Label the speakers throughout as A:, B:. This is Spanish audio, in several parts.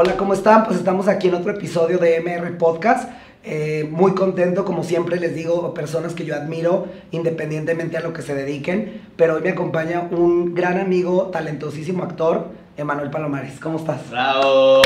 A: Hola, ¿cómo están? Pues estamos aquí en otro episodio de MR Podcast. Eh, muy contento, como siempre les digo, personas que yo admiro independientemente a lo que se dediquen. Pero hoy me acompaña un gran amigo, talentosísimo actor, Emanuel Palomares. ¿Cómo estás?
B: ¡Bravo!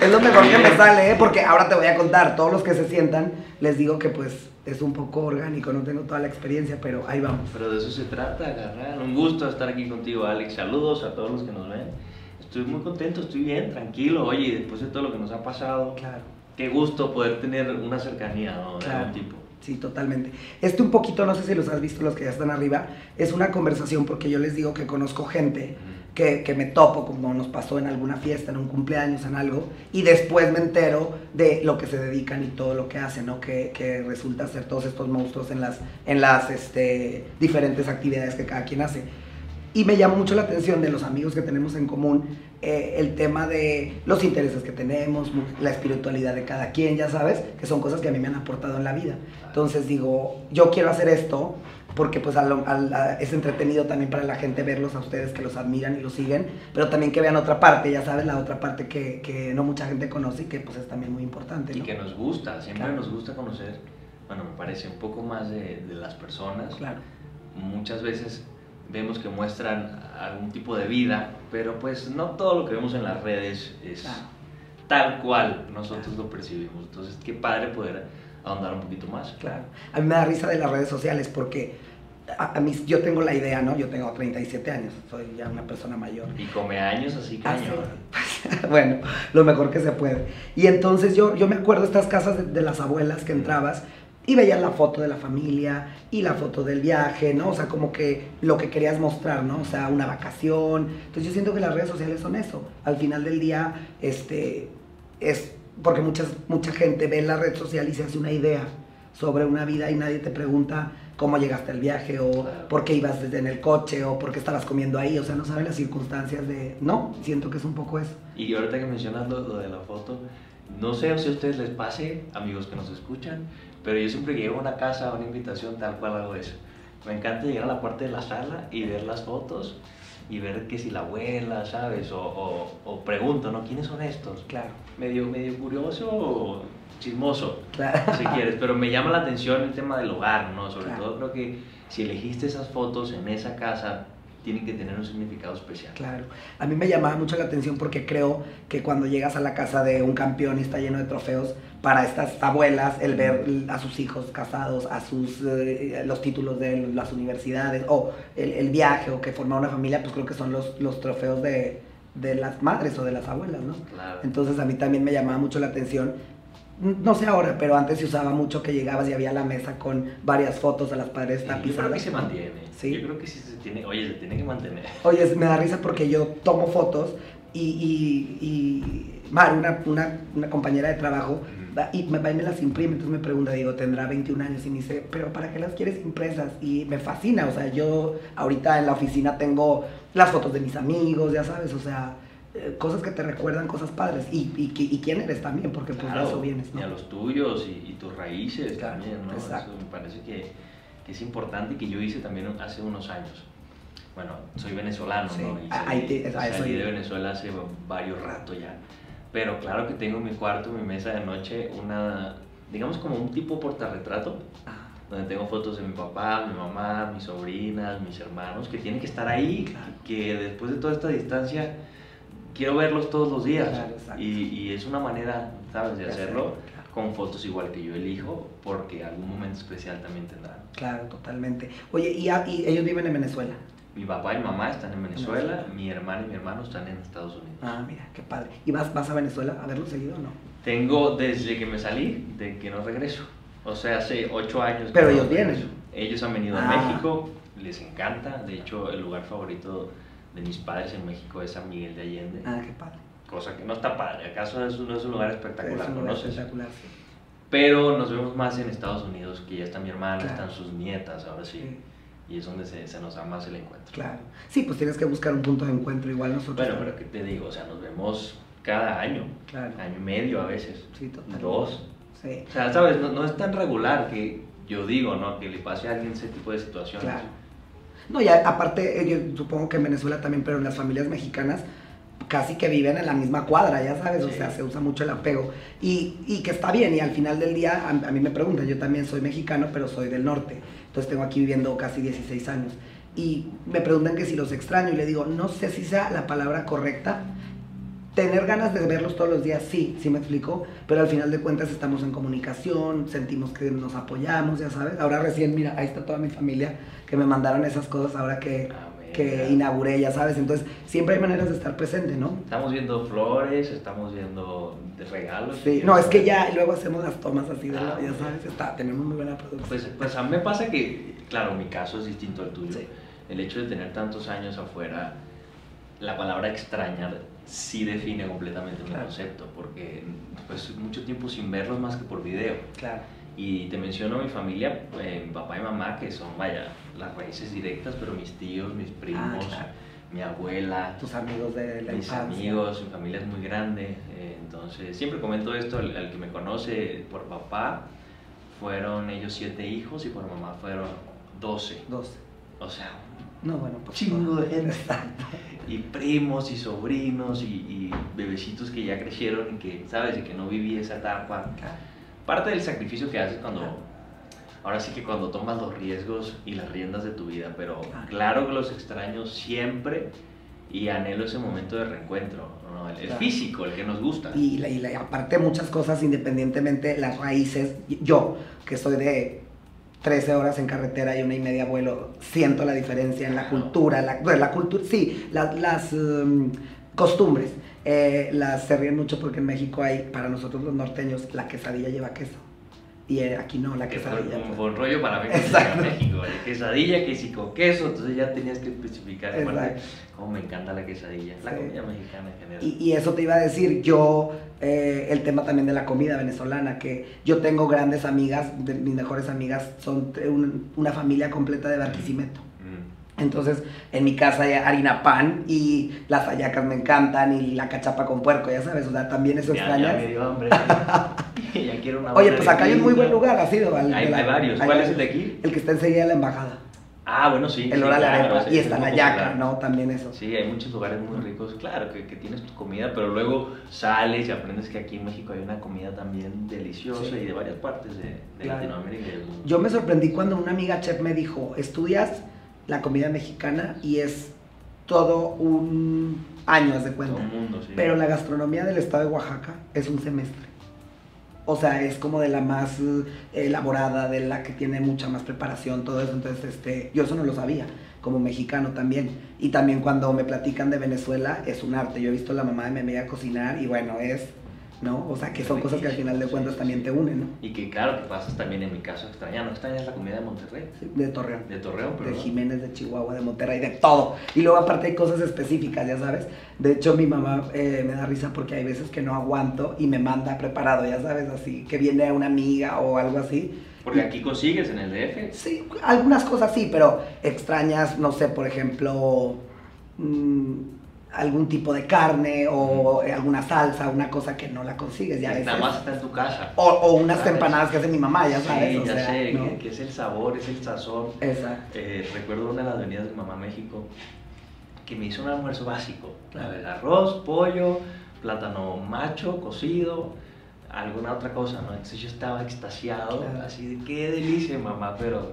A: es lo mejor que me sale, ¿eh? porque ahora te voy a contar. Todos los que se sientan, les digo que pues es un poco orgánico, no tengo toda la experiencia, pero ahí vamos.
B: Pero de eso se trata, agarrar. Un gusto estar aquí contigo, Alex. Saludos a todos los que nos ven. Estoy muy contento, estoy bien, tranquilo. Oye, después de todo lo que nos ha pasado,
A: Claro.
B: qué gusto poder tener una cercanía ¿no? de
A: Claro.
B: algún tipo.
A: Sí, totalmente. Este un poquito, no sé si los has visto los que ya están arriba, es una conversación porque yo les digo que conozco gente que, que me topo, como nos pasó en alguna fiesta, en un cumpleaños, en algo, y después me entero de lo que se dedican y todo lo que hacen, ¿no? Que, que resulta ser todos estos monstruos en las, en las este, diferentes actividades que cada quien hace. Y me llama mucho la atención de los amigos que tenemos en común, eh, el tema de los intereses que tenemos, la espiritualidad de cada quien, ya sabes, que son cosas que a mí me han aportado en la vida. Entonces digo, yo quiero hacer esto porque pues a lo- a- es entretenido también para la gente verlos a ustedes que los admiran y los siguen, pero también que vean otra parte, ya sabes, la otra parte que, que no mucha gente conoce y que pues es también muy importante.
B: Y
A: ¿no?
B: que nos gusta, siempre
A: Claro.
B: nos gusta conocer, bueno, me parece un poco más de, de las personas.
A: Claro,
B: Muchas veces vemos que muestran algún tipo de vida, pero pues no todo lo que vemos en las redes es
A: Claro.
B: tal cual nosotros lo percibimos. Entonces, qué padre poder ahondar un poquito más.
A: claro. A mí me da risa de las redes sociales porque a, a mí, yo tengo la idea, ¿no? Yo tengo 37 años, soy ya una persona mayor.
B: Y come años así
A: Ah,
B: cañón.
A: sí. bueno, lo mejor que se puede. Y entonces yo, yo me acuerdo estas casas de, de las abuelas que entrabas y veías la foto de la familia y la foto del viaje, ¿no? O sea, como que lo que querías mostrar, ¿no? O sea, una vacación. Entonces yo siento que las redes sociales son eso. Al final del día, este, es porque muchas, mucha gente ve la red social y se hace una idea sobre una vida y nadie te pregunta cómo llegaste al viaje o por qué ibas desde en el coche o por qué estabas comiendo ahí, o sea, no saben las circunstancias de... No, siento que es un poco eso.
B: Y ahorita que mencionas lo, lo de la foto, no sé si a ustedes les pase, amigos que nos escuchan, pero yo siempre que llego a una casa, a una invitación, tal cual hago eso. Me encanta llegar a la parte de la sala y ver las fotos y ver que si la abuela, ¿sabes? O, o, o pregunto, ¿no? ¿Quiénes son estos?
A: Claro,
B: Medio, medio curioso o chismoso,
A: claro.
B: si quieres, pero me llama la atención el tema del hogar, ¿no? Sobre
A: Claro.
B: todo creo que si elegiste esas fotos en esa casa, tienen que tener un significado especial.
A: Claro, a mí me llamaba mucho la atención porque creo que cuando llegas a la casa de un campeón y está lleno de trofeos, para estas abuelas, el ver a sus hijos casados, a sus eh, los títulos de las universidades, o el, el viaje, o que formar una familia, pues creo que son los, los trofeos de, de las madres o de las abuelas, ¿no?
B: Claro.
A: Entonces a mí también me llamaba mucho la atención. No sé ahora, pero antes se usaba mucho que llegabas y había la mesa con varias fotos de las paredes
B: Sí, yo creo
A: tapizadas.
B: que se mantiene.
A: Sí.
B: Yo creo que sí se tiene. Oye, se tiene que mantener.
A: Oye, me da risa porque yo tomo fotos y, y, y Mar, una, una, una compañera de trabajo, y me, me las imprime, entonces me pregunta, digo, tendrá 21 años y me dice, pero ¿para qué las quieres impresas? Y me fascina, o sea, yo ahorita en la oficina tengo las fotos de mis amigos, ya sabes, o sea, eh, cosas que te recuerdan cosas padres y, y, y quién eres también, porque pues de
B: Claro,
A: eso vienes,
B: y a
A: ¿no?
B: los tuyos y, y tus raíces
A: Claro,
B: también, ¿no?
A: exacto.
B: Eso me parece que, que es importante y que yo hice también hace unos años. Bueno, soy venezolano,
A: Sí,
B: ¿no? Y salí,
A: te-
B: salí de Venezuela hace varios rato ya. Pero claro que tengo en mi cuarto, en mi mesa de noche, una, digamos como un tipo portarretrato,
A: Ah,
B: donde tengo fotos de mi papá, mi mamá, mis sobrinas, mis hermanos, que tienen que estar ahí,
A: Claro.
B: que después de toda esta distancia quiero verlos todos los días.
A: Claro,
B: y, y es una manera, ¿sabes?, de
A: De
B: hacerlo
A: claro.
B: con fotos igual que yo elijo, porque algún momento especial también tendrán.
A: claro, totalmente. Oye, y, a- y ellos viven en Venezuela.
B: Mi papá y mi mamá están en Venezuela,
A: Venezuela.
B: mi hermana y mi hermano están en Estados Unidos.
A: Ah, mira, qué padre. ¿Y vas, vas a Venezuela a verlo seguido o no?
B: Tengo desde que me salí de que no regreso. O sea, hace ocho años.
A: Pero
B: no
A: ellos
B: regreso.
A: vienen.
B: Ellos han venido
A: Ah.
B: a México, les encanta. De hecho, el lugar favorito de mis padres en México es San Miguel de Allende.
A: Ah, qué padre.
B: Cosa que no está padre. ¿Acaso es no es un lugar espectacular?
A: Es un lugar espectacular, sí.
B: Pero nos vemos más en Estados Unidos, que ya está mi hermana,
A: Claro.
B: están sus nietas, ahora sí.
A: Sí.
B: Y es donde se, se nos da más el encuentro.
A: Claro. Sí, pues tienes que buscar un punto de encuentro igual nosotros.
B: Bueno, pero ¿qué te digo? O sea, nos vemos cada año,
A: Claro.
B: año y medio a veces,
A: Sí, total.
B: dos.
A: Sí.
B: O sea, ¿sabes? No, no es tan regular que yo digo, ¿no? Que le pase a alguien ese tipo de situaciones.
A: Claro. No, y a- aparte, eh, yo supongo que en Venezuela también, pero en las familias mexicanas, casi que viven en la misma cuadra, ya sabes, o sea, se usa mucho el apego. Y, y que está bien, y al final del día, a, a mí me preguntan, yo también soy mexicano, pero soy del norte, entonces tengo aquí viviendo casi 16 años. Y me preguntan que si los extraño, y le digo, no sé si sea la palabra correcta. Tener ganas de verlos todos los días, sí, sí me explico, pero al final de cuentas estamos en comunicación, sentimos que nos apoyamos, ya sabes. Ahora recién, mira, ahí está toda mi familia que me mandaron esas cosas ahora que. Que inauguré, ya sabes. Entonces, siempre hay maneras de estar presente, ¿no?
B: Estamos viendo flores, estamos viendo regalos.
A: Sí, no, es que ya luego hacemos las tomas así de la,
B: Ah,
A: ya
B: ok.
A: sabes, está, tenemos muy buena producción.
B: Pues, pues a mí me pasa que, claro, mi caso es distinto al tuyo.
A: Sí.
B: El hecho de tener tantos años afuera, la palabra extrañar sí define completamente mi
A: Claro.
B: concepto, porque pues mucho tiempo sin verlos más que por video.
A: claro.
B: Y te menciono mi familia, eh, mi papá y mamá, que son, vaya, las raíces directas, pero mis tíos, mis primos,
A: claro.
B: mi abuela,
A: Tus amigos de la
B: mis
A: infancia.
B: amigos, mi familia es muy grande, eh, entonces siempre comento esto, al, al que me conoce por papá, fueron ellos siete hijos y por mamá fueron doce,
A: Dos.
B: o sea,
A: No, bueno, pues.
B: Chingo de gente.
A: Exacto.
B: y primos y sobrinos y, y bebecitos que ya crecieron y que, ¿sabes? Y que no viví esa etapa.
A: Claro.
B: Parte del sacrificio que haces cuando, ahora sí que cuando tomas los riesgos y las riendas de tu vida, pero
A: Claro.
B: que los extraño siempre y anhelo ese momento de reencuentro, ¿no? el, el
A: Claro.
B: físico, el que nos gusta.
A: Y, la- y la- aparte muchas cosas, independientemente, las raíces, yo, que soy de 13 horas en carretera y una y media vuelo, siento la diferencia en la cultura, la, la cultura, sí, la- las um, costumbres. Eh, las se ríen mucho porque en México hay, para nosotros los norteños, la quesadilla lleva queso. Y eh, aquí no, la quesadilla.
B: un,
A: pues.
B: fue un rollo para México, de quesadilla, que si con queso, entonces ya tenías que especificar. Aparte, cómo me encanta la quesadilla, la
A: Sí.
B: comida mexicana en general.
A: Y, y eso te iba a decir, yo, eh, el tema también de la comida venezolana, que yo tengo grandes amigas, de, mis mejores amigas son un- una familia completa de Barquisimeto.
B: Mm.
A: Entonces, en mi casa hay harina pan y las hallacas me encantan y la cachapa con puerco, ya sabes, o sea, también eso
B: Ya, ya
A: extrañas.
B: me dio hambre. ya quiero una
A: Oye, pues acá hay un muy buen lugar, ha sido.
B: Hay, hay varios.
A: hay
B: ¿Cuál es
A: varios.
B: el de aquí?
A: El que está enseguida de la embajada.
B: Ah, bueno, sí.
A: el
B: sí,
A: hora la
B: claro,
A: arepa. Y
B: es
A: está la yaca. ¿no? También eso.
B: Sí, hay muchos lugares muy ricos, claro, que, que tienes tu comida, pero luego sales y aprendes que aquí en México hay una comida también deliciosa
A: Sí.
B: y de varias partes de, de
A: Claro.
B: Latinoamérica y del mundo.
A: Yo me sorprendí cuando una amiga chef me dijo, estudias la comida mexicana y es todo un año, haz de
B: Todo
A: cuenta.
B: el mundo, sí.
A: Pero la gastronomía del estado de Oaxaca es un semestre. O sea, es como de la más eh, elaborada, de la que tiene mucha más preparación, todo eso. Entonces, este, yo eso no lo sabía, como mexicano también. Y también cuando me platican de Venezuela, es un arte. Yo he visto a la mamá de mi amiga cocinar y bueno, es, ¿no? O sea, que son cosas que al final de cuentas también te unen, ¿no?
B: Y que claro, que pasas también en mi caso extrañando. ¿Extrañas la comida de Monterrey?
A: Sí, De Torreón.
B: De Torreón, pero
A: de Jiménez, de Chihuahua, de Monterrey, de todo. Y luego aparte hay cosas específicas, ya sabes. De hecho, mi mamá eh, me da risa porque hay veces que no aguanto y me manda preparado, ya sabes, así, que viene una amiga o algo así.
B: Porque aquí consigues en el DF.
A: Sí, algunas cosas sí, pero extrañas, no sé, por ejemplo, mm, algún tipo de carne o alguna salsa, una cosa que no la consigues, ya
B: Nada más está en tu casa.
A: O, o unas
B: ¿Sabes?
A: empanadas que hace mi mamá, ya sabes.
B: Sí,
A: o
B: ya
A: sea,
B: sé,
A: ¿no?
B: que, que es el sabor, es el sazón.
A: Exacto.
B: Eh, recuerdo una de las venidas de mi mamá a México que me hizo un almuerzo básico.
A: Claro.
B: ¿sabes? Arroz, pollo, plátano macho, cocido, alguna otra cosa, ¿no? Entonces yo estaba extasiado,
A: Claro.
B: así de qué delicia, mamá, pero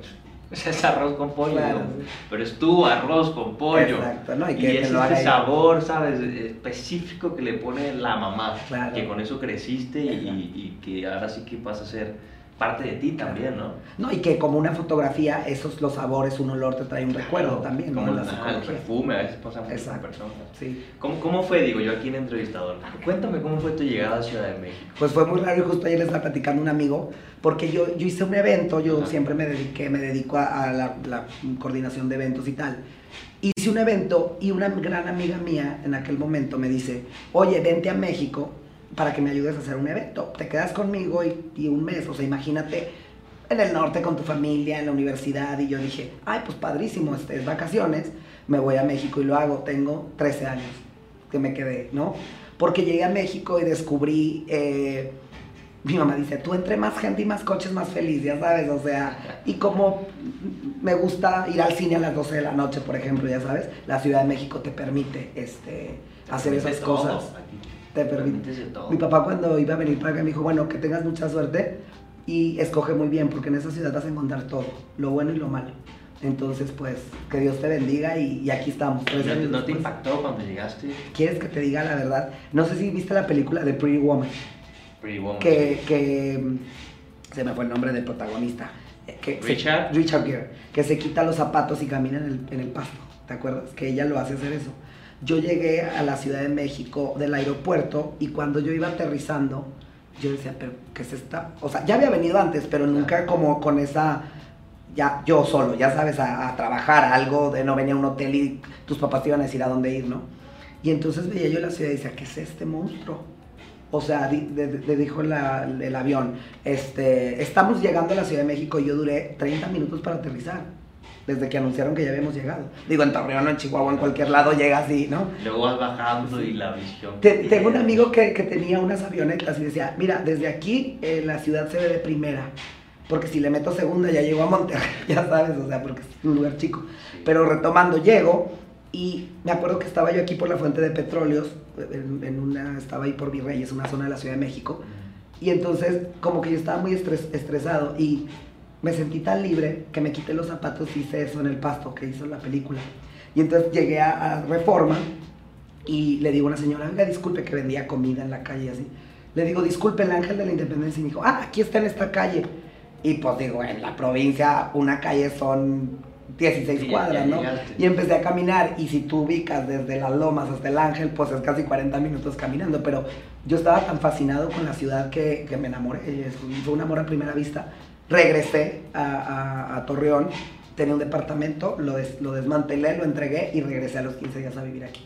B: o sea, es arroz con pollo.
A: Claro,
B: ¿no?
A: sí.
B: Pero es tu arroz con pollo.
A: Exacto, ¿no? Y que
B: es este sabor, ¿sabes? Específico que le pone la mamá.
A: Claro.
B: Que con eso creciste y, y que ahora sí que pasa a ser parte de ti también, ¿no?
A: No, y que como una fotografía, esos los sabores, un olor te trae un recuerdo también, ¿no?
B: Como el,
A: la
B: ajá, el perfume, a veces pasa mucho
A: Exacto.
B: con personas.
A: Sí.
B: ¿Cómo, ¿Cómo fue, digo yo, aquí en Entrevistador? Cuéntame cómo fue tu llegada a Ciudad de México.
A: Pues fue muy raro y justo ayer les estaba platicando un amigo, porque yo, yo hice un evento, yo
B: Ajá.
A: siempre me dediqué, me dedico a, a la, la coordinación de eventos y tal. Hice un evento y una gran amiga mía en aquel momento me dice, oye, vente a México para que me ayudes a hacer un evento. Te quedas conmigo y, y un mes, o sea, imagínate en el norte con tu familia, en la universidad. Y yo dije, ay, pues padrísimo, este, es vacaciones, me voy a México y lo hago. Tengo 13 años que me quedé, ¿no? Porque llegué a México y descubrí, eh, mi mamá dice, tú entre más gente y más coches, más feliz, ya sabes, o sea, y como me gusta ir al cine a las 12 de la noche, por ejemplo, ya sabes, la Ciudad de México te permite, este, hacer esas cosas.
B: aquí
A: Te permite. Mi papá cuando iba a venir para acá me dijo, bueno, que tengas mucha suerte y escoge muy bien, porque en esa ciudad vas a encontrar todo, lo bueno y lo malo. Entonces, pues, que Dios te bendiga y, y aquí estamos. tres
B: ¿No, te-
A: años
B: no te
A: después.
B: impactó cuando llegaste?
A: ¿Quieres que te diga la verdad? No sé si viste la película de Pretty Woman,
B: Pretty Woman.
A: que, que mm, se me fue el nombre del protagonista. eh, se-
B: Richard.
A: Richard Gere, que se quita los zapatos y camina en el, en el pasto. ¿Te acuerdas? Que ella lo hace hacer eso. Yo llegué a la Ciudad de México del aeropuerto y cuando yo iba aterrizando, yo decía, pero ¿qué es esta? O sea, ya había venido antes, pero nunca como con esa, ya yo solo, ya sabes, a, a trabajar, a algo de no venía a un hotel y tus papás te iban a decir a dónde ir, ¿no? Y entonces veía yo la ciudad y decía, ¿qué es este monstruo? O sea, di- de- de- dijo la- el avión, este, estamos llegando a la Ciudad de México y yo duré 30 minutos para aterrizar, desde que anunciaron que ya habíamos llegado. Digo, en Torreón, en Chihuahua, en cualquier lado llega así, ¿no?
B: Luego vas bajando y la visión.
A: Te- tengo un amigo que, que tenía unas avionetas y decía, mira, desde aquí eh, la ciudad se ve de primera, porque si le meto segunda ya llego a Monterrey, ya sabes, o sea, porque es un lugar chico. Pero retomando, llego y me acuerdo que estaba yo aquí por la fuente de petróleos, en, en una, estaba ahí por Virreyes, una zona de la Ciudad de México, y entonces como que yo estaba muy estres- estresado y me sentí tan libre que me quité los zapatos y hice eso en el pasto que hizo la película. Y entonces llegué a, Reforma y le digo a una señora, oiga, disculpe que vendía comida en la calle así. Le digo, disculpe, el ángel de la independencia. Y me dijo, ah, aquí está en esta calle. Y pues digo, en la provincia una calle son 16
B: Sí, ya
A: cuadras, ¿no?
B: llegaste.
A: Y empecé a caminar y si tú ubicas desde las lomas hasta el ángel, pues es casi 40 minutos caminando. Pero yo estaba tan fascinado con la ciudad que, que me enamoré. Fue un amor a primera vista. Regresé a, a- a Torreón, tenía un departamento, lo, des- lo desmantelé, lo entregué y regresé a los 15 días a vivir aquí.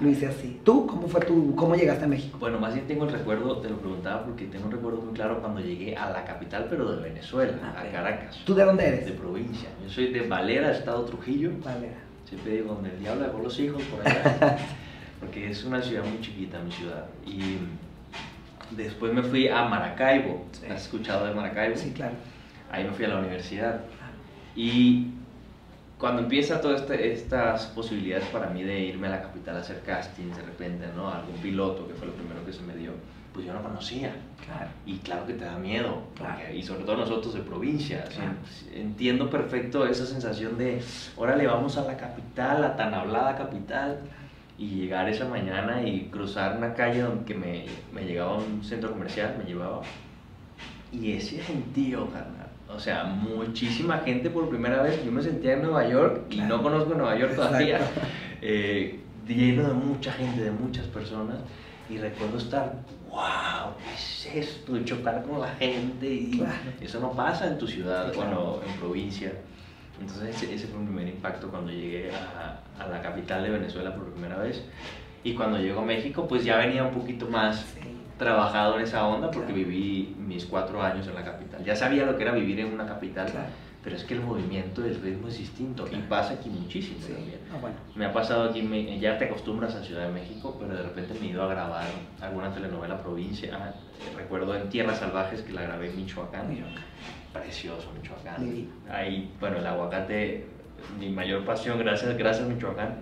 A: Lo hice así. ¿Tú cómo fue tu, cómo llegaste a México?
B: Bueno, más bien tengo el recuerdo, te lo preguntaba porque tengo un recuerdo muy claro cuando llegué a la capital, pero de Venezuela,
A: Ah,
B: a. Caracas.
A: ¿Tú de dónde
B: De
A: eres?
B: provincia. Yo soy de Valera, Estado Trujillo.
A: Vale.
B: Siempre digo, donde el diablo dejó los hijos por allá. porque es una ciudad muy chiquita, mi ciudad. Y después me fui a Maracaibo.
A: Sí.
B: ¿Has escuchado de Maracaibo?
A: Sí, claro.
B: Ahí me fui a la universidad. Y cuando empieza todas este- estas posibilidades para mí de irme a la capital a hacer castings de repente, ¿no? Algún piloto, que fue lo primero que se me dio, pues yo no conocía.
A: Claro.
B: Y claro que te da miedo,
A: Claro.
B: porque- y sobre todo nosotros de provincia. ¿sí?
A: Claro.
B: Entiendo perfecto esa sensación de, órale, vamos a la capital, a tan hablada capital, y llegar esa mañana y cruzar una calle donde que me, me llegaba a un centro comercial, me llevaba, y ese gentío, carnal. O sea, muchísima gente por primera vez. Yo me sentía en Nueva York y
A: Claro.
B: no conozco Nueva York todavía. Eh, lleno de mucha gente, de muchas personas. Y recuerdo estar, wow, ¿qué es esto? Y chocar con la gente. Y
A: Claro.
B: eso no pasa en tu ciudad,
A: Sí, claro.
B: bueno, en provincia. Entonces ese, ese fue mi primer impacto cuando llegué a, a la capital de Venezuela por primera vez. Y cuando llego a México, pues ya venía un poquito más
A: Sí.
B: Trabajado en esa onda porque
A: Claro.
B: viví mis cuatro años en la capital. Ya sabía lo que era vivir en una capital,
A: Claro.
B: pero es que el movimiento, el ritmo es distinto y
A: Claro.
B: pasa aquí muchísimo
A: Sí.
B: también.
A: Ah, bueno.
B: Me ha pasado aquí, me- ya te acostumbras a Ciudad de México, pero de repente me he ido a grabar alguna telenovela provincia. Ah, recuerdo en Tierras Salvajes que la grabé en Michoacán.
A: Michoacán.
B: Precioso Michoacán.
A: Divino.
B: Ahí, bueno, el aguacate, mi mayor pasión, gracias, gracias Michoacán.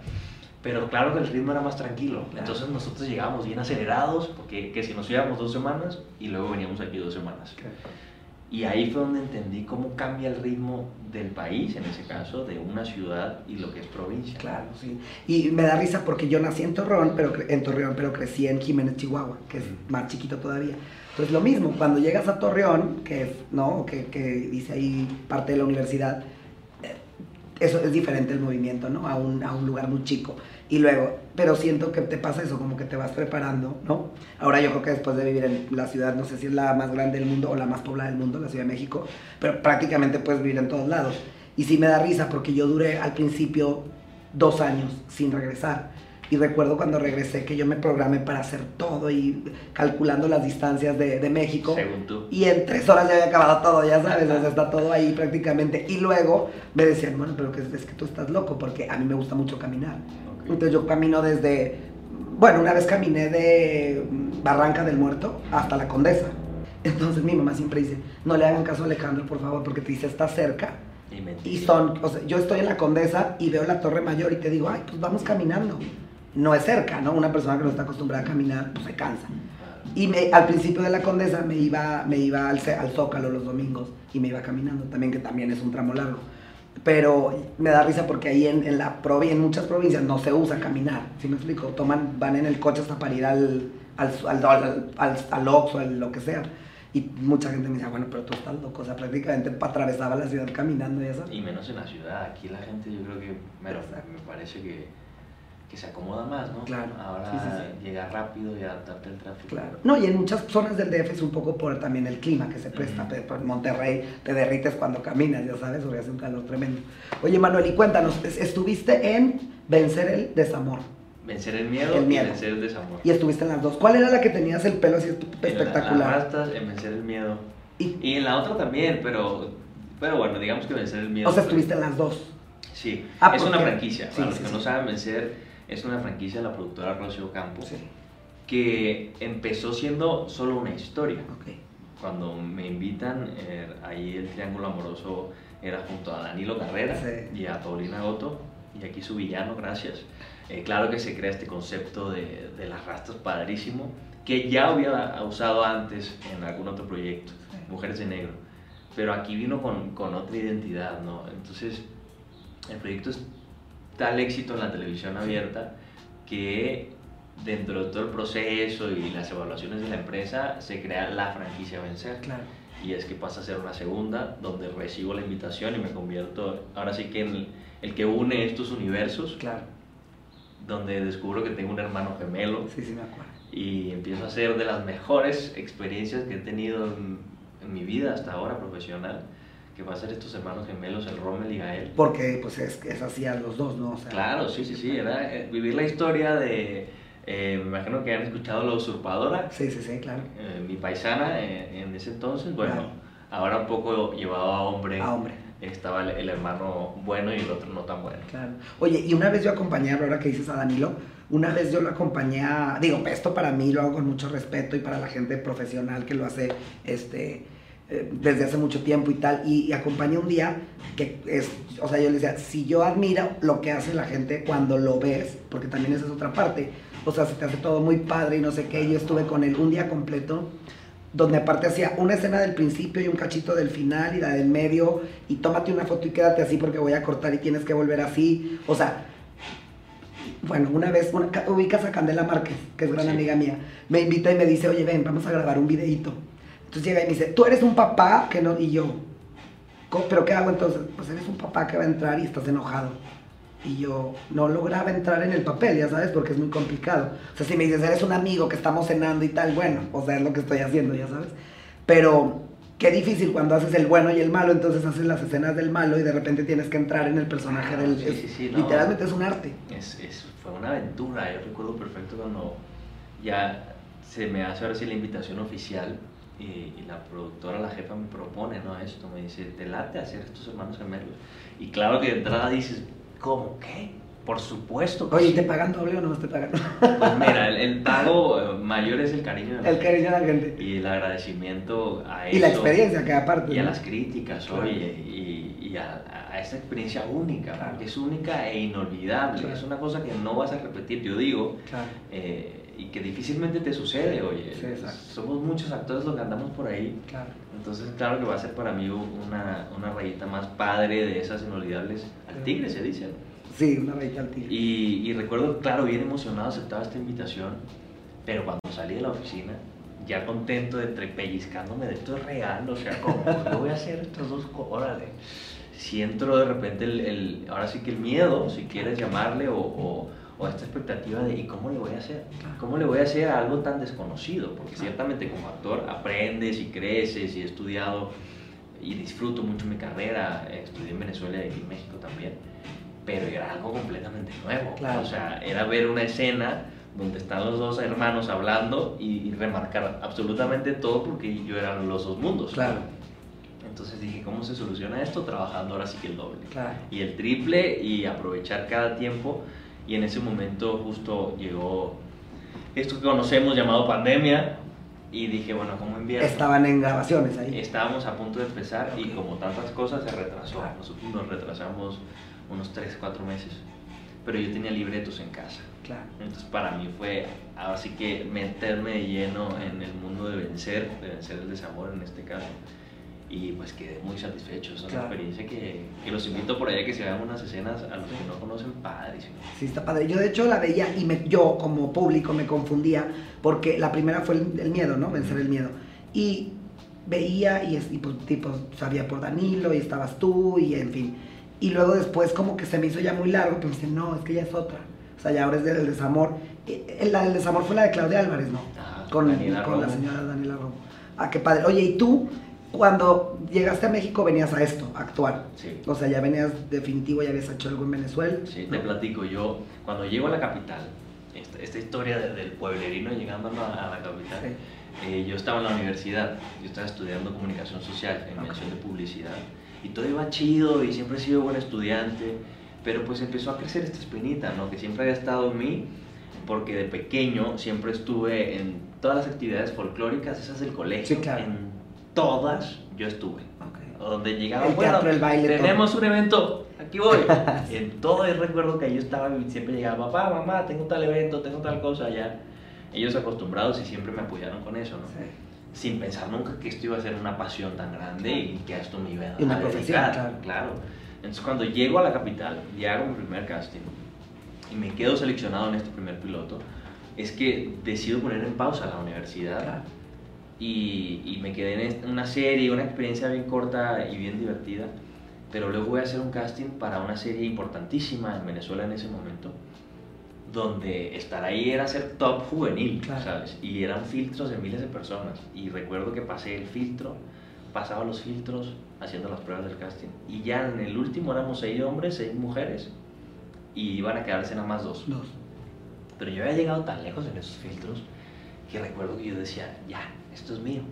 B: Pero claro que el ritmo era más tranquilo.
A: Claro.
B: Entonces nosotros llegábamos bien acelerados, porque que si nos íbamos dos semanas y luego veníamos aquí dos semanas. Y ahí fue donde entendí cómo cambia el ritmo del país, en ese caso, de una ciudad y lo que es provincia.
A: Claro, sí. Y me da risa porque yo nací en Torreón, pero en Torreón, pero crecí en Jiménez, Chihuahua, que es más chiquito todavía. Entonces lo mismo, cuando llegas a Torreón, que es, ¿no? Que, que dice ahí parte de la universidad, eh, eso es diferente el movimiento, ¿no? A un, a un lugar muy chico. Y luego, pero siento que te pasa eso, como que te vas preparando, ¿no? Ahora yo creo que después de vivir en la ciudad, no sé si es la más grande del mundo o la más poblada del mundo, la Ciudad de México, pero prácticamente puedes vivir en todos lados. Y sí me da risa porque yo duré al principio dos años sin regresar. Y recuerdo cuando regresé que yo me programé para hacer todo y calculando las distancias de, de México.
B: Según tú.
A: Y en tres horas ya había acabado todo, ya sabes, o sea, está todo ahí prácticamente. Y luego me decían, bueno, pero que es, es que tú estás loco, porque a mí me gusta mucho caminar.
B: Ok.
A: Entonces yo camino desde, bueno, una vez caminé de Barranca del Muerto hasta la Condesa. Entonces mi mamá siempre dice, no le hagan caso a Alejandro, por favor, porque te dice, está cerca.
B: Y.
A: Y son, o sea, yo estoy en la Condesa y veo la Torre Mayor y te digo, ay, pues vamos caminando. No es cerca, ¿no? Una persona que no está acostumbrada a caminar, pues se cansa. Y al principio de la Condesa me iba, me iba al, al Zócalo los domingos y me iba caminando también, que también es un tramo largo. Pero me da risa porque ahí en, muchas provincias no se usa caminar, ¿sí me explico? Toman, van en el coche hasta para ir al, al, al, al, al, Oxxo, lo que sea. Y mucha gente me decía, bueno, pero tú estás loco, o sea, prácticamente atravesaba la ciudad caminando y eso.
B: Y menos en la ciudad, aquí la gente yo creo que, me, me parece que que se acomoda más, ¿no?
A: Claro.
B: Ahora
A: Sí, sí, sí.
B: llegar rápido y adaptarte al tráfico.
A: Claro. No, y en muchas zonas del DF es un poco por también el clima que se presta. Pe- En Monterrey te derrites cuando caminas, ya sabes, porque hace un calor tremendo. Oye, Manuel, y cuéntanos, es- estuviste en Vencer el Desamor
B: Vencer el miedo,
A: El miedo.
B: y vencer el desamor.
A: y estuviste en las dos. ¿Cuál era la que tenías el pelo así
B: En la-
A: espectacular?
B: en vencer el miedo.
A: Y,
B: Y en la otra también, pero, pero bueno, digamos que vencer el miedo.
A: o sea, estuviste en las dos.
B: Sí,
A: Ah,
B: es
A: ¿por
B: una franquicia.
A: Sí,
B: Para los que
A: sí.
B: no saben, vencer es una franquicia de la productora Rocío Campos
A: Sí.
B: que empezó siendo solo una historia. Cuando me invitan, eh, ahí el triángulo amoroso era junto a Danilo Carrera
A: Sí.
B: y a Paulina Goto, y aquí su villano, gracias. Eh, claro que se crea este concepto de, de las rastas padrísimo, que ya había usado antes en algún otro proyecto,
A: Sí.
B: Mujeres de Negro, pero aquí vino con, con otra identidad, ¿no? Entonces, el proyecto es tal éxito en la televisión abierta que dentro de todo el proceso y las evaluaciones de la empresa se crea la franquicia Vencer.
A: Claro.
B: Y es que pasa a ser una segunda, donde recibo la invitación y me convierto ahora sí que en el, el que une estos universos,
A: Claro.
B: donde descubro que tengo un hermano gemelo
A: Sí, sí, me acuerdo.
B: y empiezo a hacer de las mejores experiencias que he tenido en, en mi vida hasta ahora profesional, que va a ser estos hermanos gemelos, el Rommel y Gael.
A: Porque pues es, es así a los dos, ¿no? O sea,
B: Claro, sí, sí, sí, era eh, vivir la historia de, eh, me imagino que han escuchado La Usurpadora,
A: Sí, sí, sí, claro.
B: eh, mi paisana eh, en ese entonces, bueno,
A: Claro.
B: ahora un poco llevado a hombre,
A: A hombre.
B: estaba el, el hermano bueno y el otro no tan bueno.
A: Claro. Oye, y una vez yo acompañé, ahora que dices a Danilo, una vez yo lo acompañé a, digo, esto para mí lo hago con mucho respeto y para la gente profesional que lo hace este, eh, desde hace mucho tiempo y tal, y, y acompañé un día que es, o sea, yo le decía, si yo admiro lo que hace la gente cuando lo ves, porque también esa es otra parte, o sea, se te hace todo muy padre y no sé qué, yo estuve con él un día completo donde aparte hacía una escena del principio y un cachito del final y la del medio y tómate una foto y quédate así porque voy a cortar y tienes que volver así. O sea, bueno, una vez, una, ca- ubicas a Candela Márquez, que es gran
B: Sí.
A: amiga mía, me invita y me dice, oye, ven, vamos a grabar un videíto. Entonces llega y me dice, tú eres un papá que no, y yo, "¿Cómo? ¿pero qué hago entonces? Pues eres un papá que va a entrar y estás enojado. Y yo no lograba entrar en el papel, ya sabes, porque es muy complicado. O sea, si me dices, eres un amigo que estamos cenando y tal, bueno, o sea, es lo que estoy haciendo, ya sabes. Pero qué difícil cuando haces el bueno y el malo, entonces haces las escenas del malo y de repente tienes que entrar en el personaje
B: Ah,
A: del...
B: sí,
A: es-
B: sí, sí, no.
A: Literalmente es un arte.
B: Es, es- fue una aventura, yo recuerdo perfecto cuando ya se me hace ahora sí la invitación oficial y, y la productora, la jefa me propone ¿no? esto, me dice, te late hacer estos hermanos gemelos. Y claro que de entrada dices, ¿cómo qué? Por supuesto que
A: Oye. ¿te pagan doble o no te pagan?
B: Pues mira, el, el pago eh, mayor es el cariño de la
A: el
B: gente
A: cariño de la gente.
B: y el agradecimiento a
A: Y la
B: eso,
A: experiencia que aparte.
B: y a
A: ¿no?
B: las críticas,
A: Claro.
B: oye, y, y a, a esa experiencia única,
A: Claro.
B: porque es única e inolvidable,
A: Claro.
B: es una cosa que no vas a repetir, yo digo,
A: Claro.
B: eh, que difícilmente te sucede, oye,
A: Sí,
B: somos muchos actores los que andamos por ahí,
A: Claro.
B: entonces claro que va a ser para mí una, una rayita más padre de esas inolvidables al tigre, se dice, ¿no?
A: Sí, una rayita al tigre.
B: Y, y recuerdo, claro, bien emocionado aceptaba esta invitación, pero cuando salí de la oficina, ya contento de entre pellizcándome de esto es real, o sea, ¿cómo yo voy a hacer estas dos? Órale. Si entro de repente el, el- ahora sí que el miedo, si quieres llamarle, o, o, o esta expectativa de ¿y cómo le voy a hacer? ¿Cómo le voy a hacer a algo tan desconocido? Porque ciertamente como actor aprendes y creces y he estudiado y disfruto mucho mi carrera, estudié en Venezuela y en México también, pero era algo completamente nuevo.
A: Claro.
B: O sea, era ver una escena donde están los dos hermanos hablando y, y remarcar absolutamente todo porque yo eran los dos mundos.
A: Claro.
B: Entonces dije, ¿cómo se soluciona esto? Trabajando ahora sí que el doble.
A: Claro.
B: Y el triple y aprovechar cada tiempo. Y en ese momento justo llegó esto que conocemos llamado pandemia. Y dije, bueno, ¿cómo invierno?
A: Estaban en grabaciones ahí.
B: Estábamos a punto de empezar y
A: Ok.
B: como tantas cosas se retrasó. Nosotros nos retrasamos unos 3, 4 meses. pero yo tenía libretos en casa.
A: Claro.
B: Entonces para mí fue así que meterme de lleno en el mundo de vencer, de vencer el desamor en este caso. Y pues quedé muy satisfecho. Es una
A: Claro.
B: experiencia que, que los invito por ahí a que se vean unas escenas a los que no conocen padrísimo.
A: Sí, está padre. Yo de hecho la veía y me, yo como público me confundía porque la primera fue el, el miedo, ¿no? Vencer el miedo. Y veía y, y pues, tipo sabía por Danilo y estabas tú y en fin. Y luego después como que se me hizo ya muy largo, que me dicen, no, es que ya es otra. O sea, ya ahora es del desamor. Eh, La del desamor fue la de Claudia Álvarez, ¿no?
B: Ajá,
A: Con, con la señora Daniela Romo. Ah, qué padre. Oye, ¿y tú cuando llegaste a México venías a esto, a actuar?
B: Sí.
A: O sea, ya venías definitivo, ya habías hecho algo en Venezuela.
B: Sí,
A: ¿no?
B: te platico, yo cuando llego a la capital, esta, esta historia de- del pueblerino llegando a la, a la capital,
A: Sí.
B: eh, yo estaba en la universidad, yo estaba estudiando comunicación social en
A: Ok.
B: mención de publicidad, y todo iba chido y siempre he sido buen estudiante, pero pues empezó a crecer esta espinita, ¿no? Que siempre había estado en mí, porque de pequeño siempre estuve en todas las actividades folclóricas, esas del colegio,
A: Sí, claro.
B: en todas yo estuve.
A: Ok.
B: Donde llegaba,
A: El
B: bueno,
A: teatro, el baile, todo.
B: tenemos un evento, aquí voy. en todo el recuerdo que yo estaba, siempre llegaba, papá, mamá, tengo tal evento, tengo tal cosa allá. Ellos acostumbrados y siempre me apoyaron con eso, ¿no?
A: Sí.
B: Sin pensar nunca que esto iba a ser una pasión tan grande y que esto me iba a
A: Y una profesión,
B: dedicar,
A: claro.
B: Entonces cuando llego a la capital y hago mi primer casting y me quedo seleccionado en este primer piloto, es que decido poner en pausa la universidad
A: Claro.
B: Y, y me quedé en una serie, una experiencia bien corta y bien divertida, pero luego voy a hacer un casting para una serie importantísima en Venezuela en ese momento, donde estar ahí era ser top juvenil,
A: Claro.
B: ¿sabes? Y eran filtros de miles de personas. Y recuerdo que pasé el filtro, pasaba los filtros haciendo las pruebas del casting. Y ya en el último éramos seis hombres, seis mujeres, y iban a quedarse nada más dos.
A: Dos.
B: Pero yo había llegado tan lejos en esos filtros que recuerdo que yo decía, ya, esto es mío.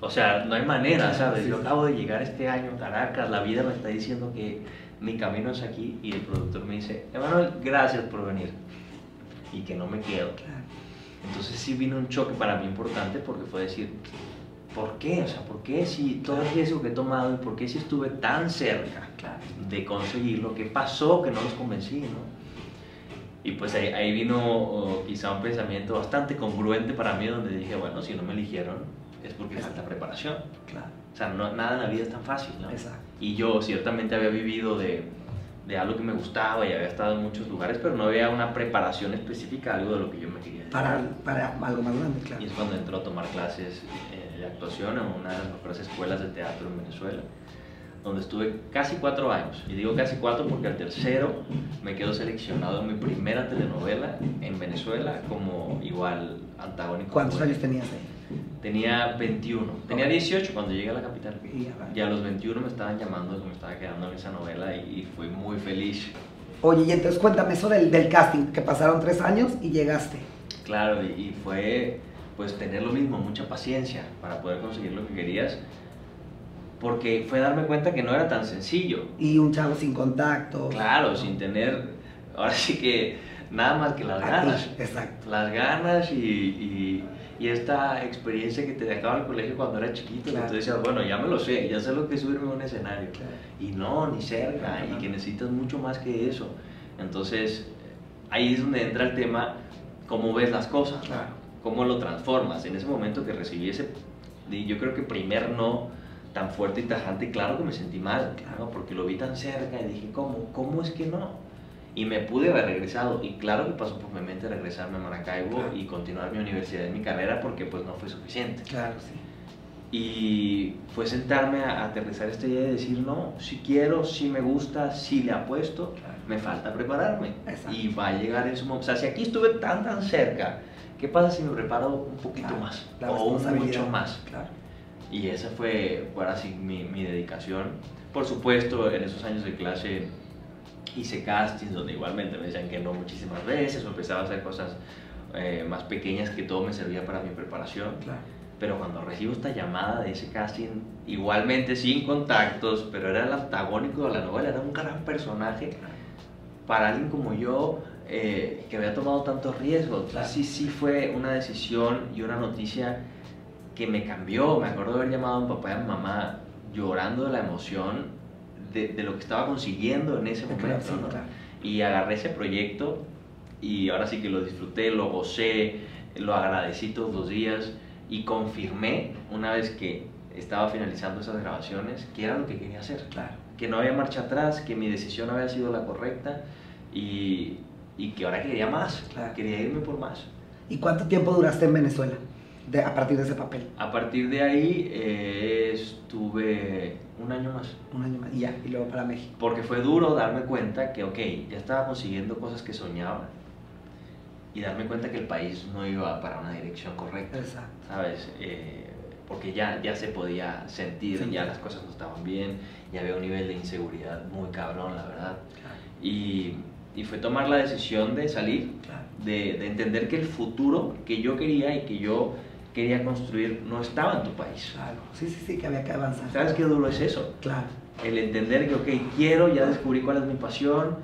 B: O sea, no hay manera, ¿sabes? Yo acabo de llegar este año a Caracas, la vida me está diciendo que mi camino es aquí y el productor me dice, Emanuel, gracias por venir. Y que no me quedo. Entonces sí vino un choque para mí importante porque fue decir, ¿por qué? O sea, ¿por qué si todo el riesgo que he tomado y por qué si estuve tan cerca de conseguirlo? ¿Qué pasó que no los convencí, no? Y pues ahí, ahí vino quizá un pensamiento bastante congruente para mí donde dije, bueno, si no me eligieron es porque falta preparación.
A: Claro.
B: O sea, no, nada en la vida es tan fácil, ¿no?
A: Exacto.
B: Y yo ciertamente había vivido de, de algo que me gustaba y había estado en muchos lugares, pero no había una preparación específica, algo de lo que yo me quería.
A: Para, para algo más grande, claro.
B: Y es cuando entró a tomar clases eh, de actuación en una de las mejores escuelas de teatro en Venezuela, donde estuve casi cuatro años. Y digo casi cuatro porque al tercero me quedo seleccionado en mi primera telenovela en Venezuela como igual antagónico.
A: ¿Cuántos años tenías ahí?
B: Tenía 21. Tenía
A: Ok.
B: 18 cuando llegué a la capital.
A: Y
B: a los 21 me estaban llamando que me estaba quedando en esa novela y, y fui muy feliz.
A: Oye, y entonces cuéntame eso del, del casting, que pasaron tres años y llegaste.
B: Claro, y, y fue pues tener lo mismo, mucha paciencia para poder conseguir lo que querías, porque fue darme cuenta que no era tan sencillo.
A: Y un chavo sin contacto.
B: Claro, sin tener, ahora sí que nada más que las
A: Aquí,
B: ganas.
A: Exacto.
B: Las ganas y, y- y esta experiencia que te dejaba el colegio cuando era chiquito, que
A: Claro.
B: tú decías, bueno, ya me lo sé, ya sé lo que es subirme a un escenario.
A: Claro.
B: Y no, ni cerca,
A: Ajá.
B: y que necesitas mucho más que eso. Entonces, ahí es donde entra el tema, cómo ves las cosas.
A: Claro.
B: cómo lo transformas. En ese momento que recibí ese, yo creo que primer no tan fuerte y tajante, claro que me sentí mal, ¿no? porque lo vi tan cerca y dije, ¿cómo? ¿Cómo es que no? Y me pude haber regresado, y claro que pasó por mi mente regresarme a Maracaibo
A: Claro.
B: y continuar mi universidad y mi carrera porque pues no fue suficiente.
A: Claro, sí.
B: Y fue sentarme a, aterrizar esta idea de decir, no, si quiero, si me gusta, si le apuesto,
A: Claro.
B: me falta prepararme.
A: Exacto.
B: Y va a llegar en su momento. O sea, si aquí estuve tan, tan cerca, ¿qué pasa si me preparo un poquito
A: Claro,
B: más?
A: la
B: O mucho más.
A: Claro.
B: Y esa fue, fue ahora sí mi, mi dedicación. Por supuesto, en esos años de clase hice castings donde igualmente me decían que no muchísimas veces o empezaba a hacer cosas eh, más pequeñas que todo me servía para mi preparación.
A: Claro.
B: Pero cuando recibo esta llamada de ese casting, igualmente sin contactos, pero era el antagónico de la novela, era un gran personaje para alguien como yo eh, que había tomado tantos riesgos.
A: Claro.
B: Sí, sí fue una decisión y una noticia que me cambió. Me acuerdo de haber llamado a mi papá y a mi mamá llorando de la emoción de, de lo que estaba consiguiendo en ese
A: Claro,
B: momento.
A: sí,
B: ¿no?
A: claro.
B: Y agarré ese proyecto y ahora sí que lo disfruté, lo gocé, lo agradecí todos los días y confirmé una vez que estaba finalizando esas grabaciones que era lo que quería hacer.
A: Claro.
B: Que no había marcha atrás, que mi decisión había sido la correcta y, y que ahora quería más,
A: Claro.
B: quería irme por más.
A: ¿Y cuánto tiempo duraste en Venezuela de- a partir de ese papel?
B: A partir de ahí eh, estuve un año más.
A: Un año más. Y ya, y luego para México.
B: Porque fue duro darme cuenta que, ok, ya estaba consiguiendo cosas que soñaba y darme cuenta que el país no iba para una dirección correcta,
A: Exacto.
B: ¿sabes? Eh, porque ya, ya se podía sentir,
A: Sí.
B: ya las cosas no estaban bien, ya había un nivel de inseguridad muy cabrón, la verdad. Y, y fue tomar la decisión de salir,
A: Claro.
B: de, de entender que el futuro que yo quería y que yo quería construir no estaba en tu país.
A: Claro. Sí, sí, sí, que había que avanzar.
B: ¿Sabes qué duro es eso?
A: Claro.
B: El entender que, ok, quiero, ya descubrí cuál es mi pasión,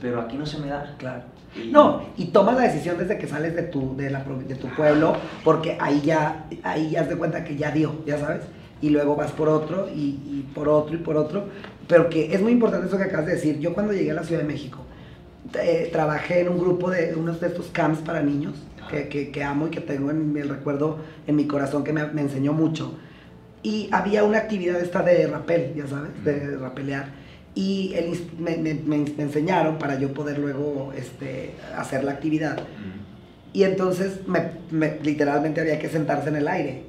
B: pero aquí no se me da.
A: Claro.
B: Y-
A: No, y tomas la decisión desde que sales de tu, de, la, de tu pueblo, porque ahí ya, ahí ya has de cuenta que ya dio, ya sabes, y luego vas por otro, y, y por otro, y por otro, pero que es muy importante eso que acabas de decir. Yo cuando llegué a la Ciudad de México, eh, trabajé en un grupo de unos de estos camps para niños, que, que- que amo y que tengo en el recuerdo en mi corazón, que me, me enseñó mucho. Y había una actividad esta de rapel, ya sabes, de rapelear. Y el me, me- me- enseñaron para yo poder luego este, hacer la actividad. Y entonces me, me- literalmente había que sentarse en el aire,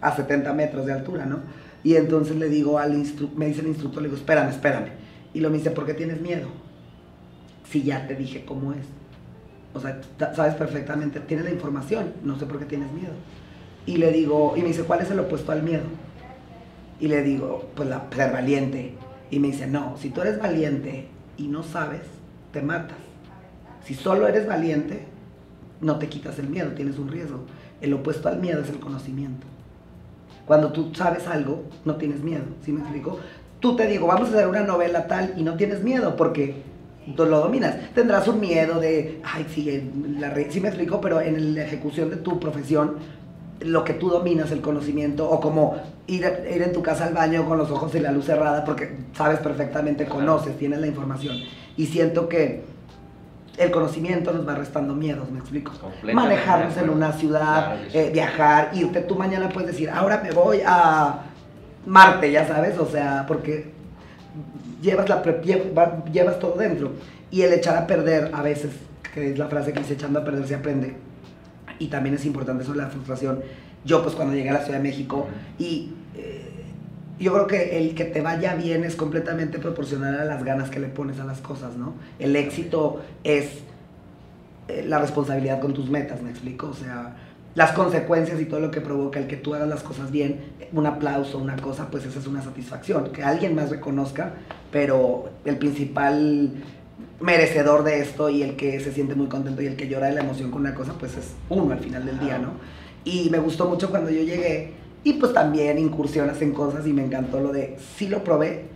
A: a 70 metros de altura, ¿no? Y entonces le digo al instructor, me dice el instructor, le digo, espérame, espérame. Y lo me dice, ¿por qué tienes miedo? Si ya te dije cómo es. O sea, sabes perfectamente, tienes la información, no sé por qué tienes miedo. Y le digo, y me dice, ¿cuál es el opuesto al miedo? Y le digo, pues la, ser valiente. Y me dice, no, si tú eres valiente y no sabes, te matas. Si solo eres valiente, no te quitas el miedo, tienes un riesgo. El opuesto al miedo es el conocimiento. Cuando tú sabes algo, no tienes miedo, ¿sí me explico? Tú te digo, vamos a hacer una novela tal y no tienes miedo porque lo dominas. Tendrás un miedo de, ay, sí, la re- sí me explico, pero en la ejecución de tu profesión, lo que tú dominas, el conocimiento, o como ir, ir en tu casa al baño con los ojos y la luz cerrada, porque sabes perfectamente, conoces, tienes la información. Y siento que el conocimiento nos va restando miedos, ¿me explico? Manejarnos en una ciudad, eh, viajar, irte. Tú mañana puedes decir, ahora me voy a Marte, ya sabes, o sea, porque llevas, la llevas todo dentro. Y el echar a perder, a veces, que es la frase que dice, echando a perder se aprende. Y también es importante de la frustración. Yo, pues, cuando llegué a la Ciudad de México, y eh, yo creo que el que te vaya bien es completamente proporcional a las ganas que le pones a las cosas, ¿no? El éxito es eh, la responsabilidad con tus metas, ¿me explico? O sea, las consecuencias y todo lo que provoca el que tú hagas las cosas bien, un aplauso, una cosa, pues esa es una satisfacción. Que alguien más reconozca, pero el principal merecedor de esto y el que se siente muy contento y el que llora de la emoción con una cosa, pues es uno al final del día, ¿no? Y me gustó mucho cuando yo llegué y pues también incursionas en cosas y me encantó lo de sí lo probé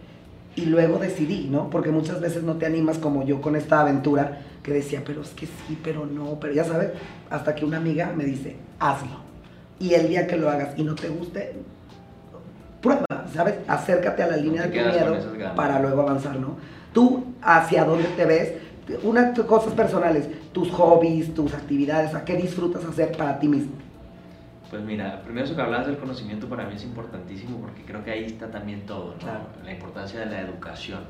A: y luego decidí, ¿no? Porque muchas veces no te animas como yo con esta aventura que decía, pero es que sí, pero no, pero ya sabes, hasta que una amiga me dice, hazlo. Y el día que lo hagas y no te guste, prueba, ¿sabes? Acércate a la línea de tu miedo para luego avanzar, ¿no? Tú, hacia dónde te ves, unas cosas personales, tus hobbies, tus actividades, ¿a qué disfrutas hacer para ti mismo?
B: Pues mira, primero eso que hablabas del conocimiento para mí es importantísimo porque creo que ahí está también todo, ¿no?
A: Claro.
B: La importancia de la educación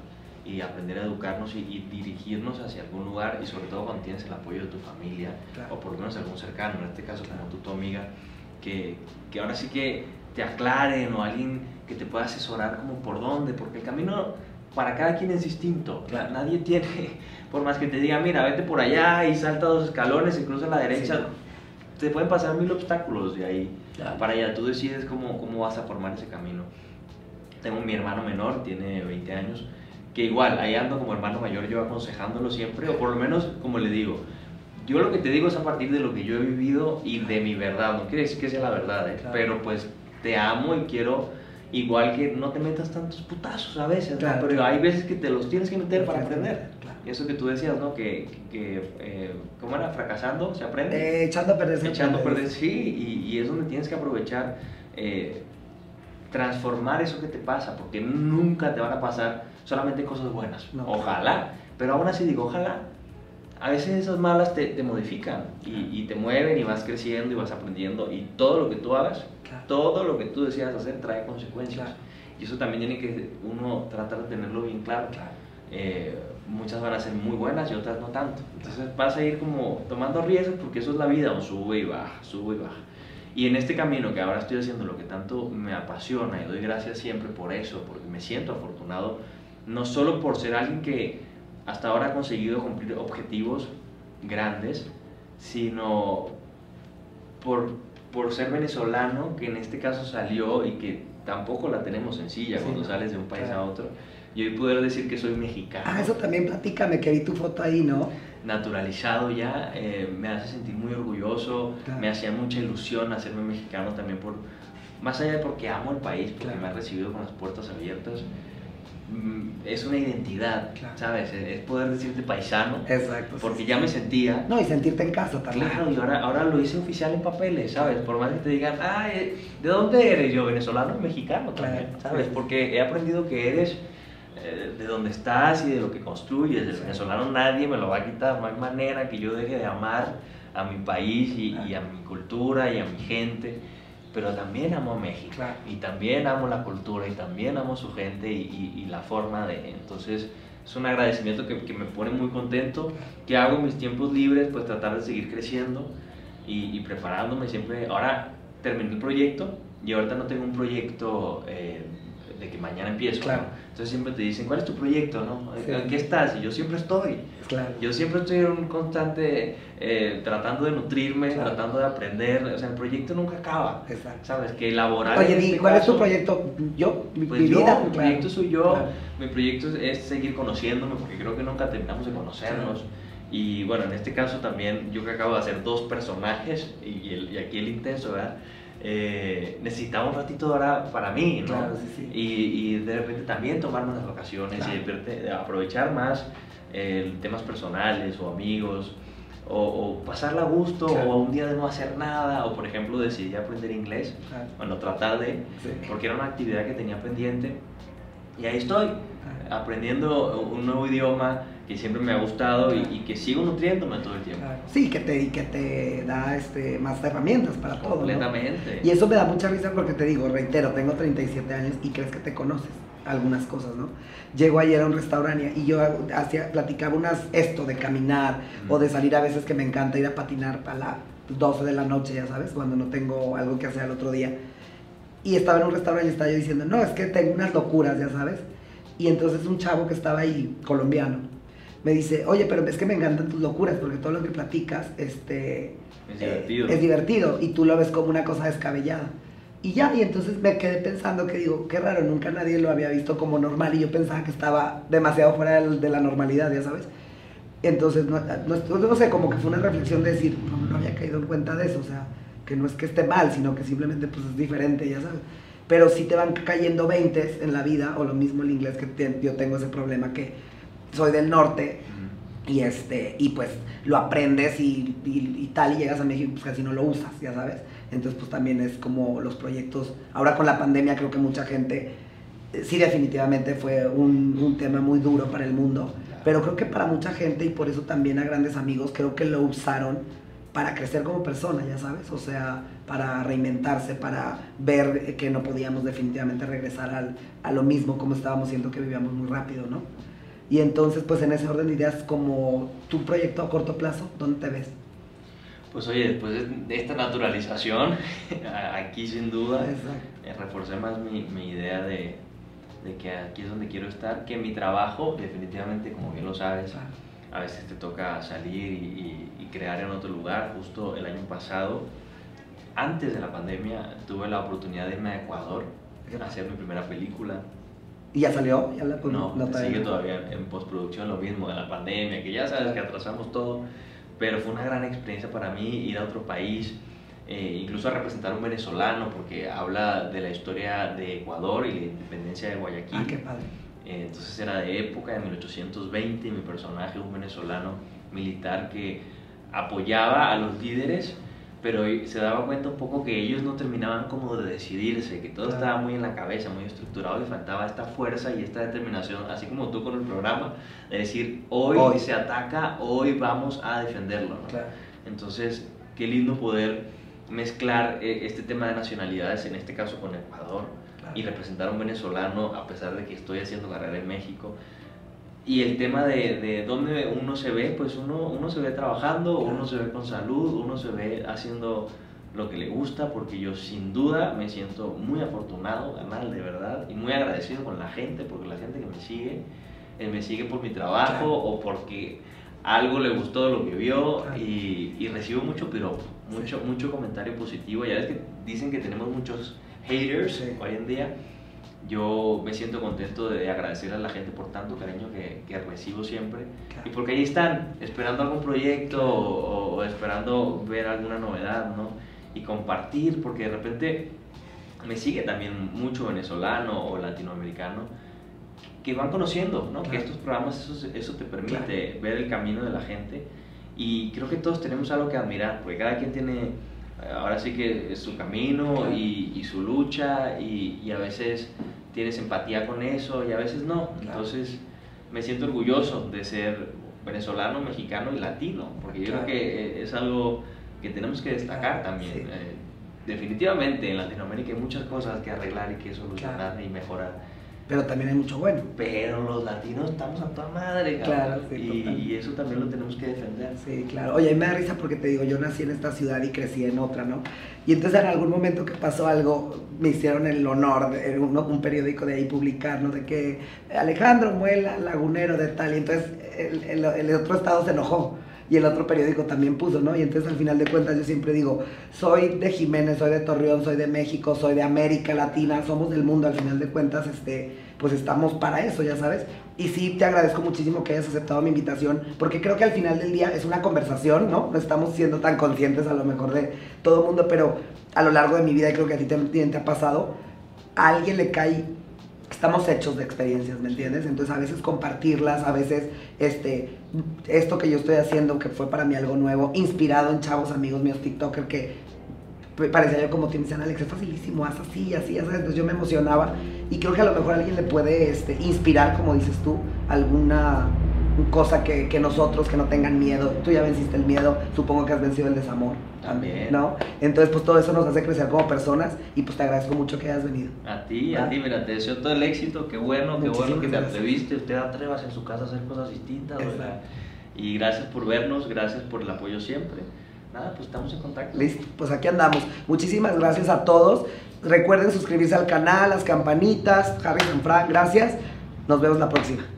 B: y aprender a educarnos y, y dirigirnos hacia algún lugar y sobre todo cuando tienes el apoyo de tu familia
A: Claro.
B: o por lo menos algún cercano, en este caso como tú, tu amiga, que, que ahora sí que te aclaren o alguien que te pueda asesorar como por dónde, porque el camino para cada quien es distinto.
A: Claro.
B: Nadie tiene, por más que te diga, mira, vete por allá y salta dos escalones y cruza a la derecha,
A: Sí.
B: Te pueden pasar mil obstáculos de ahí
A: Claro.
B: para allá. Tú decides cómo, cómo vas a formar ese camino. Tengo mi hermano menor, tiene 20 años, que igual, ahí ando como hermano mayor yo aconsejándolo siempre, o por lo menos como le digo, yo lo que te digo es a partir de lo que yo he vivido y de mi verdad, no quiere decir que sea la verdad, ¿eh?
A: Claro.
B: pero pues te amo y quiero igual que no te metas tantos putazos a veces, ¿no?
A: Claro,
B: pero
A: claro.
B: hay veces que te los tienes que meter para aprender.
A: Claro.
B: Eso que tú decías, ¿no? Que, que eh, ¿cómo era? Fracasando, se aprende.
A: Eh, echando a perder.
B: Echando a perder, sí, y, y es donde tienes que aprovechar, eh, transformar eso que te pasa, porque nunca te van a pasar solamente cosas buenas. ojalá, pero aún así digo, ojalá. A veces esas malas te, te modifican y, y, te mueven y vas creciendo y vas aprendiendo y todo lo que tú hagas, todo lo que tú decidas hacer trae consecuencias. Y eso también tiene que uno tratar de tenerlo bien claro. Eh, muchas van a ser muy buenas y otras no tanto. Entonces vas a ir como tomando riesgos porque eso es la vida, o sube y baja, sube y baja. Y en este camino que ahora estoy haciendo lo que tanto me apasiona y doy gracias siempre por eso, porque me siento afortunado, no solo por ser alguien que hasta ahora ha conseguido cumplir objetivos grandes, sino por, por ser venezolano, que en este caso salió y que tampoco la tenemos sencilla cuando sales de un país a otro y hoy poder decir que soy mexicano.
A: Ah, eso también platícame, que vi tu foto ahí, ¿no?
B: Naturalizado ya, eh, me hace sentir muy orgulloso, me hacía mucha ilusión hacerme mexicano también por, más allá de porque amo el país, porque me ha recibido con las puertas abiertas, mm, es una identidad, ¿sabes? Es poder decirte paisano.
A: Exacto.
B: Porque ya me sentía.
A: No, y sentirte en casa también.
B: Claro, y ahora, ahora lo hice oficial en papeles, ¿sabes? Por más que te digan, ah, ¿de dónde eres? Yo, venezolano, mexicano también, ¿sabes? Porque he aprendido que eres eh, de dónde estás y de lo que construyes. El venezolano nadie me lo va a quitar, no hay manera que yo deje de amar a mi país y, a mi cultura y a mi gente, pero también amo a México y también amo la cultura y también amo su gente y, la forma de... Entonces es un agradecimiento que, que, me pone muy contento, que hago mis tiempos libres, pues tratar de seguir creciendo y, preparándome siempre. Ahora terminé el proyecto y ahorita no tengo un proyecto... Eh, de que mañana empiezo. Claro. Entonces siempre te dicen, ¿cuál es tu proyecto? No? ¿En qué estás? Y yo siempre estoy.
A: Claro.
B: Yo siempre estoy en un constante eh, tratando de nutrirme, tratando de aprender. O sea, el proyecto nunca acaba.
A: Exacto.
B: ¿Sabes? Que elaborar.
A: Oye, este ¿cuál es tu proyecto? Yo, mi,
B: pues
A: vida.
B: Mi proyecto soy yo. Mi proyecto es seguir conociéndome porque creo que nunca terminamos de conocernos. Y bueno, en este caso también yo que acabo de hacer dos personajes y, el, y aquí el intenso, ¿verdad? Eh, necesitaba un ratito ahora para mí, ¿no?
A: Claro, sí, sí.
B: Y, y, de repente también tomarme las vacaciones y de aprovechar más eh, temas personales o amigos, o, o pasarla a gusto, o un día de no hacer nada, o por ejemplo decidí aprender inglés, bueno, tratar de, porque era una actividad que tenía pendiente, y ahí estoy, aprendiendo un nuevo idioma que siempre me ha gustado y, que sigo nutriéndome todo el tiempo.
A: Sí, que te, que te da este, más herramientas para todo.
B: Completamente.
A: Y eso me da mucha risa porque te digo, reitero, tengo 37 años y crees que te conoces algunas cosas, ¿no? Llego ayer a un restaurante y yo hacía, platicaba unas, esto de caminar o de salir a veces que me encanta ir a patinar para las 12 de la noche, ya sabes, cuando no tengo algo que hacer al otro día. Y estaba en un restaurante y estaba yo diciendo, no, es que tengo unas locuras, ya sabes. Y entonces un chavo que estaba ahí, colombiano, me dice, oye, pero es que me encantan tus locuras, porque todo lo que platicas este,
B: es, divertido.
A: es divertido y tú lo ves como una cosa descabellada. Y ya, y entonces me quedé pensando que digo, qué raro, nunca nadie lo había visto como normal y yo pensaba que estaba demasiado fuera de la normalidad, ya sabes. Entonces, no, no, sé, como que fue una reflexión de decir, no, no había caído en cuenta de eso, o sea, que no es que esté mal, sino que simplemente pues es diferente, ya sabes. Pero sí te van cayendo 20 en la vida, o lo mismo el inglés que yo tengo ese problema que soy del norte y este y pues lo aprendes y, y, tal y llegas a México pues casi no lo usas ya sabes. Entonces pues también es como los proyectos ahora con la pandemia creo que mucha gente eh, sí definitivamente fue un, un tema muy duro para el mundo pero creo que para mucha gente y por eso también a grandes amigos creo que lo usaron para crecer como persona ya sabes. O sea para reinventarse para ver que no podíamos definitivamente regresar al, a lo mismo como estábamos siendo que vivíamos muy rápido no y entonces, pues en ese orden de ideas, como tu proyecto a corto plazo, ¿dónde te ves?
B: Pues oye, después de esta naturalización, aquí sin duda, eh, reforcé más mi, mi idea de, de, que aquí es donde quiero estar, que mi trabajo, definitivamente, como bien lo sabes, a veces te toca salir y, y, crear en otro lugar. Justo el año pasado, antes de la pandemia, tuve la oportunidad de irme a Ecuador a hacer mi primera película.
A: ¿Y ya salió? ¿Ya
B: la, no, sigue todavía en postproducción lo mismo de la pandemia, que ya sabes que atrasamos todo, pero fue una gran experiencia para mí ir a otro país, eh, incluso a representar a un venezolano, porque habla de la historia de Ecuador y la independencia de Guayaquil.
A: Ah, qué padre.
B: Eh, entonces era de época, de 1820, mi personaje, un venezolano militar que apoyaba a los líderes pero se daba cuenta un poco que ellos no terminaban como de decidirse, que todo estaba muy en la cabeza, muy estructurado, le faltaba esta fuerza y esta determinación, así como tú con el programa, de decir, hoy, se ataca, hoy vamos a defenderlo. Entonces, qué lindo poder mezclar eh, este tema de nacionalidades, en este caso con Ecuador, y representar a un venezolano a pesar de que estoy haciendo carrera en México. Y el tema de, de dónde uno se ve, pues uno, uno se ve trabajando, uno se ve con salud, uno se ve haciendo lo que le gusta, porque yo sin duda me siento muy afortunado, ganar de verdad, y muy agradecido con la gente, porque la gente que me sigue, eh, me sigue por mi trabajo o porque algo le gustó de lo que vio y, y, recibo mucho pero mucho, mucho comentario positivo. Ya ves que dicen que tenemos muchos haters hoy en día yo me siento contento de agradecer a la gente por tanto cariño que, que recibo siempre. Y porque ahí están esperando algún proyecto o, esperando ver alguna novedad, ¿no? Y compartir, porque de repente me sigue también mucho venezolano o latinoamericano que van conociendo, ¿no? Que estos programas, eso, eso te permite ver el camino de la gente. Y creo que todos tenemos algo que admirar, porque cada quien tiene ahora sí que es su camino y, y, su lucha y, y, a veces tienes empatía con eso y a veces no. Entonces me siento orgulloso de ser venezolano, mexicano y latino, porque yo creo que es algo que tenemos que destacar también. Eh, definitivamente en Latinoamérica hay muchas cosas que arreglar y que solucionar y mejorar
A: pero también hay mucho bueno.
B: Pero los latinos estamos a toda madre, claro. y, eso también lo tenemos que defender.
A: Sí, claro. Oye, me da risa porque te digo, yo nací en esta ciudad y crecí en otra, ¿no? Y entonces en algún momento que pasó algo, me hicieron el honor de un, un periódico de ahí publicar, ¿no? De que Alejandro Muela, lagunero de tal, y entonces el, el otro estado se enojó y el otro periódico también puso, ¿no? Y entonces al final de cuentas yo siempre digo, soy de Jiménez, soy de Torreón, soy de México, soy de América Latina, somos del mundo, al final de cuentas, este, pues estamos para eso, ya sabes. Y sí, te agradezco muchísimo que hayas aceptado mi invitación, porque creo que al final del día es una conversación, ¿no? No estamos siendo tan conscientes a lo mejor de todo el mundo, pero a lo largo de mi vida, y creo que a ti también te ha pasado, a alguien le cae estamos hechos de experiencias, ¿me entiendes? Entonces a veces compartirlas, a veces este, esto que yo estoy haciendo, que fue para mí algo nuevo, inspirado en chavos amigos míos TikToker que parecía yo como te dicen, Alex, es facilísimo, haz así, así, así. Entonces yo me emocionaba y creo que a lo mejor alguien le puede este, inspirar, como dices tú, alguna cosa que, que, nosotros que no tengan miedo. Tú ya venciste el miedo, supongo que has vencido el desamor.
B: También.
A: ¿No? Entonces, pues todo eso nos hace crecer como personas y pues te agradezco mucho que hayas venido.
B: A ti, a ti, mira, te deseo todo el éxito, qué bueno, qué bueno que te atreviste, usted atrevas en su casa a hacer cosas distintas, ¿verdad? Y gracias por vernos, gracias por el apoyo siempre. Nada, pues estamos en contacto.
A: Listo, pues aquí andamos. Muchísimas gracias a todos. Recuerden suscribirse al canal, las campanitas, Harry Frank, gracias. Nos vemos la próxima.